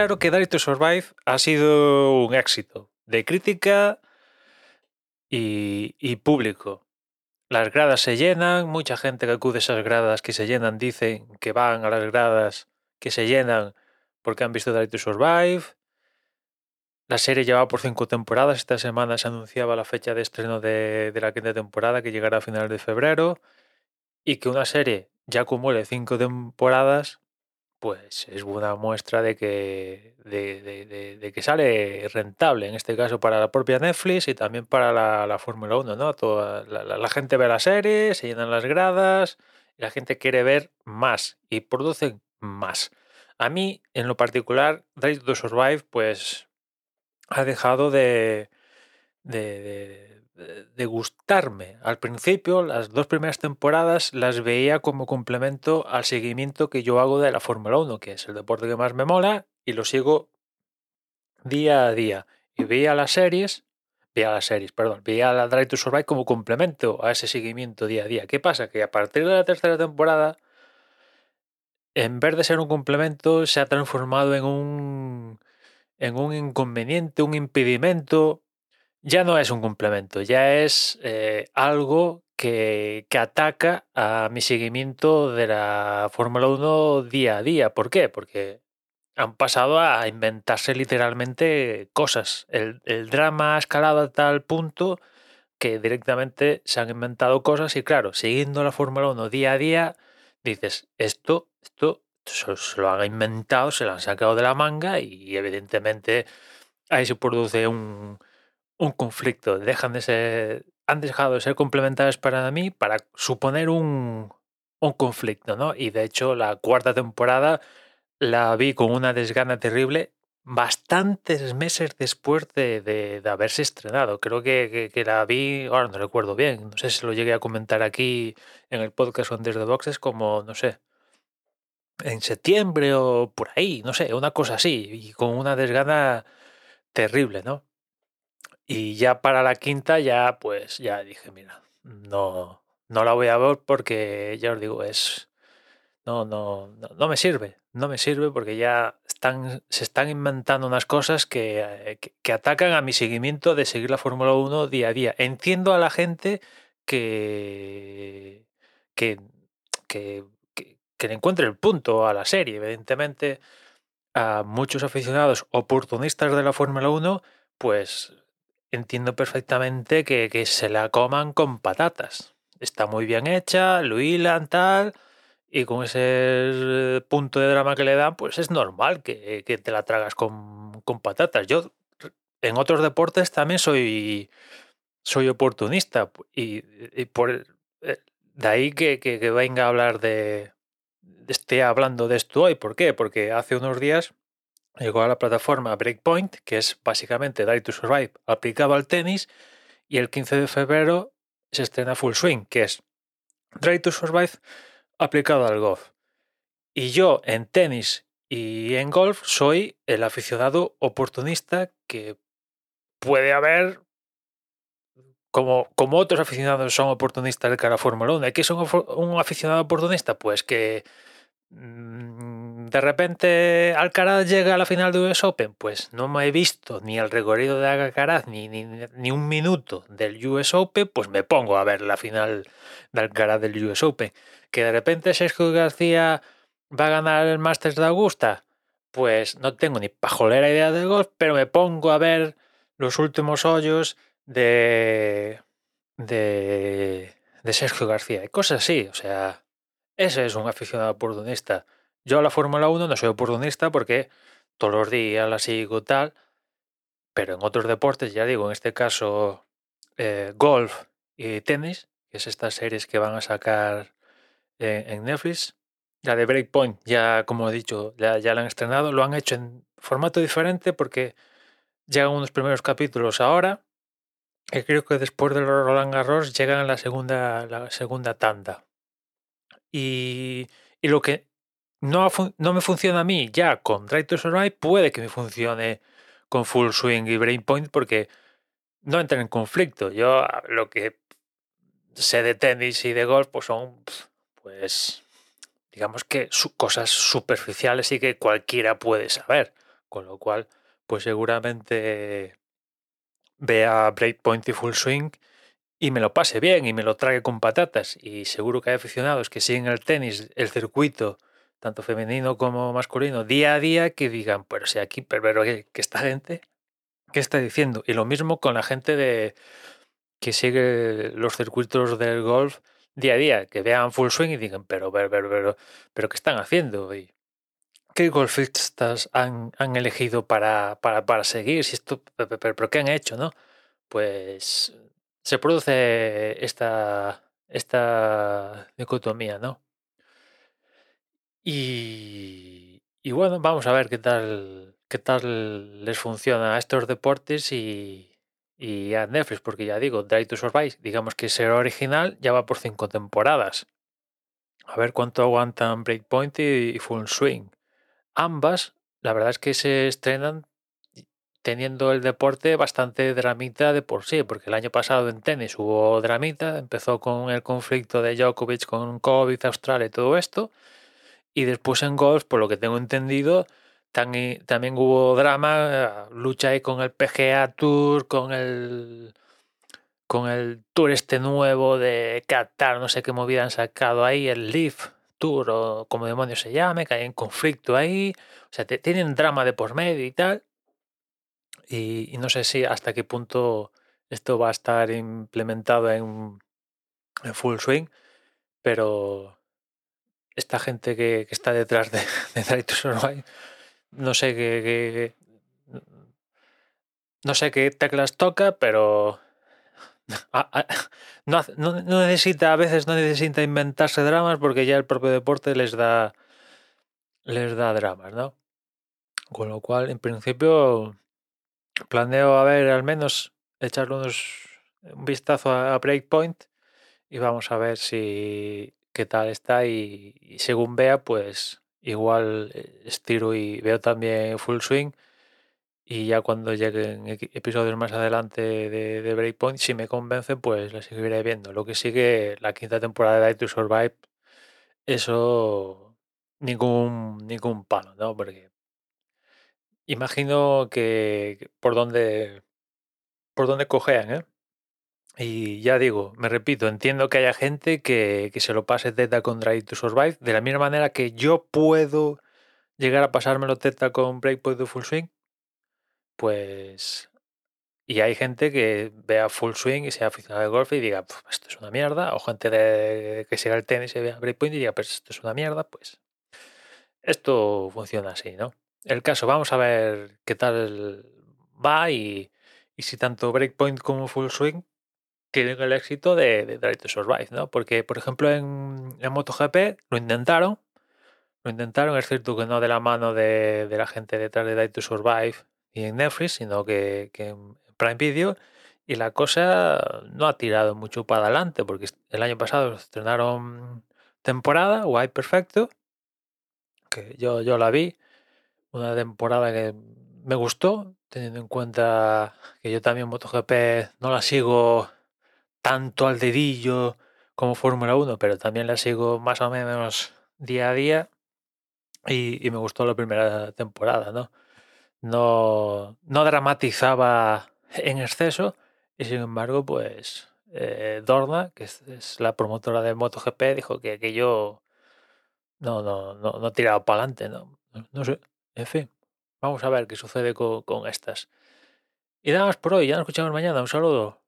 claro que Drive to Survive ha sido un éxito de crítica y, público. Las gradas se llenan, mucha gente que acude a esas gradas que se llenan dicen que van a las gradas que se llenan porque han visto Drive to Survive. La serie lleva por cinco temporadas. Esta semana se anunciaba la fecha de estreno de, de la quinta temporada que llegará a finales de febrero. Y que una serie ya acumule cinco temporadas, pues es buena muestra de que, de, que sale rentable, en este caso para la propia Netflix y también para la, la Fórmula 1, ¿no? Toda, la, gente ve la serie, se llenan las gradas, la gente quiere ver más y producen más. A mí, en lo particular, Drive to Survive, pues ha dejado de, de, de- de- de gustarme. Al principio, las dos primeras temporadas las veía como complemento al seguimiento que yo hago de la Fórmula 1, que es el deporte que más me mola, y lo sigo día a día. Y veía las series, veía las series, perdón, veía la Drive to Survive como complemento a ese seguimiento día a día. ¿Qué pasa? Que a partir de la tercera temporada, en vez de ser un complemento, se ha transformado en un, en un inconveniente, un impedimento. Ya no es un complemento, ya es eh, algo que, que ataca a mi seguimiento de la Fórmula 1 día a día. ¿Por qué? Porque han pasado a inventarse literalmente cosas. El, el drama ha escalado a tal punto que directamente se han inventado cosas y claro, siguiendo la Fórmula 1 día a día, dices, esto, esto se, se lo han inventado, se lo han sacado de la manga y evidentemente ahí se produce un, un conflicto. Dejan de ser, han dejado de ser complementarios para mí para suponer un, un conflicto, ¿no? Y de hecho la cuarta temporada la vi con una desgana terrible bastantes meses después de, de- haberse estrenado. Creo que, que- que la vi, ahora no recuerdo bien, no sé si lo llegué a comentar aquí en el podcast On Desde Boxes, como, no sé, en septiembre o por ahí, no sé, una cosa así, y con una desgana terrible, ¿no? Y ya para la quinta ya pues ya dije, mira, no, no la voy a ver porque ya os digo, es no, no, no, no me sirve, no me sirve porque ya están, se están inventando unas cosas que, que atacan a mi seguimiento de seguir la Fórmula 1 día a día. Entiendo a la gente que, que, que, que, que le encuentre el punto a la serie, evidentemente a muchos aficionados oportunistas de la Fórmula 1, pues entiendo perfectamente que, que se la coman con patatas. Está muy bien hecha, lo hilan, tal, y con ese eh, punto de drama que le dan, pues es normal que, que te la tragas con, con patatas. Yo en otros deportes también soy, soy oportunista y, por eh, de ahí que, que- que venga a hablar de- esté hablando de esto hoy. ¿Por qué? Porque hace unos días llegó a la plataforma Breakpoint, que es básicamente Drive to Survive aplicado al tenis, y el 15 de febrero se estrena Full Swing, que es Drive to Survive aplicado al golf. Y yo en tenis y en golf soy el aficionado oportunista que puede haber, como, como otros aficionados son oportunistas de cara a Fórmula 1. ¿Y qué es un aficionado oportunista? Pues que mm, de repente Alcaraz llega a la final de US Open. Pues no me he visto ni el recorrido de Alcaraz ni, ni, ni un minuto del US Open, pues me pongo a ver la final de Alcaraz del US Open. Que de repente Sergio García va a ganar el Masters de Augusta. Pues no tengo ni pajolera idea de golf, pero me pongo a ver los últimos hoyos de, de, de Sergio García y cosas así. O sea, ese es un aficionado oportunista. Yo a la Fórmula 1 no soy oportunista porque todos los días la sigo tal, pero en otros deportes, ya digo, en este caso eh, golf y tenis, que es estas series que van a sacar en, Netflix. La de Breakpoint, ya como he dicho, ya, la han estrenado, lo han hecho en formato diferente porque llegan unos primeros capítulos ahora y creo que después de Roland Garros llegan la segunda, la segunda tanda. Y, y lo que no, no me funciona a mí ya con Drive to Survive puede que me funcione con Full Swing y Breakpoint porque no entran en conflicto. Yo lo que sé de tenis y de golf pues son pues digamos que cosas superficiales y que cualquiera puede saber. Con lo cual, pues seguramente vea Breakpoint y Full Swing y me lo pase bien y me lo trague con patatas. Y seguro que hay aficionados que siguen el tenis, el circuito, tanto femenino como masculino, día a día, que digan, pero si aquí, pero, que, esta gente, ¿qué está diciendo? Y lo mismo con la gente de que sigue los circuitos del golf día a día, que vean full swing y digan, pero, pero, pero, pero, ¿qué están haciendo? Y, ¿Qué golfistas han, han elegido para, para, para, seguir? Si esto, pero, pero, ¿qué han hecho? ¿no? Pues se produce esta, esta dicotomía, ¿no? Y, bueno, vamos a ver qué tal, qué tal les funciona a estos deportes y, y a Netflix, porque ya digo, Drive to Survive, digamos que ser original ya va por cinco temporadas. A ver cuánto aguantan Breakpoint y Full Swing. Ambas, la verdad es que se estrenan teniendo el deporte bastante dramita de por sí, porque el año pasado en tenis hubo dramita, empezó con el conflicto de Djokovic con COVID, Australia y todo esto, y después en golf, por lo que tengo entendido, también hubo drama, lucha ahí con el PGA Tour, con el con el tour este nuevo de Qatar, no sé qué movida han sacado ahí, el Leaf Tour o como demonios se llame, que hay un conflicto ahí, o sea, tienen drama de por medio y tal, y, no sé si hasta qué punto esto va a estar implementado en, en full swing, pero esta gente que, que está detrás de, de Survive, no sé qué, no sé qué teclas toca, pero no, no, no, necesita, a veces no necesita inventarse dramas porque ya el propio deporte les da les da dramas, ¿no? Con lo cual, en principio, planeo a ver al menos echarle unos, un vistazo a Breakpoint y vamos a ver si qué tal está y, según vea, pues igual eh, estiro y veo también Full Swing y ya cuando lleguen episodios más adelante de, de, Breakpoint, si me convence, pues la seguiré viendo. Lo que sigue la quinta temporada de Die to Survive, eso ningún, ningún palo, ¿no? Porque imagino que por dónde por dónde cojean, ¿eh? Y ya digo, me repito, entiendo que haya gente que, que se lo pase teta con Drive to Survive, de la misma manera que yo puedo llegar a pasármelo teta con Breakpoint de Full Swing, pues... Y hay gente que vea Full Swing y sea aficionado al golf y diga, esto es una mierda, o gente de, que siga el tenis y vea Breakpoint y diga, pues esto es una mierda, pues... Esto funciona así, ¿no? El caso, vamos a ver qué tal va y, y si tanto Breakpoint como Full Swing tienen el éxito de, de Drive to Survive, ¿no? Porque, por ejemplo, en, MotoGP lo intentaron, lo intentaron, es cierto que no de la mano de, la gente detrás de Drive to Survive y en Netflix, sino que, que en Prime Video, y la cosa no ha tirado mucho para adelante, porque el año pasado estrenaron temporada, Guay Perfecto, que yo, yo la vi, una temporada que me gustó, teniendo en cuenta que yo también MotoGP no la sigo tanto al dedillo como Fórmula 1, pero también la sigo más o menos día a día y, me gustó la primera temporada, ¿no? No, no dramatizaba en exceso y sin embargo, pues eh, Dorna, que es, la promotora de MotoGP, dijo que aquello no, no, no, no tiraba para adelante, ¿no? ¿no? sé, en fin, vamos a ver qué sucede con, con estas. Y nada más por hoy, ya nos escuchamos mañana, un saludo.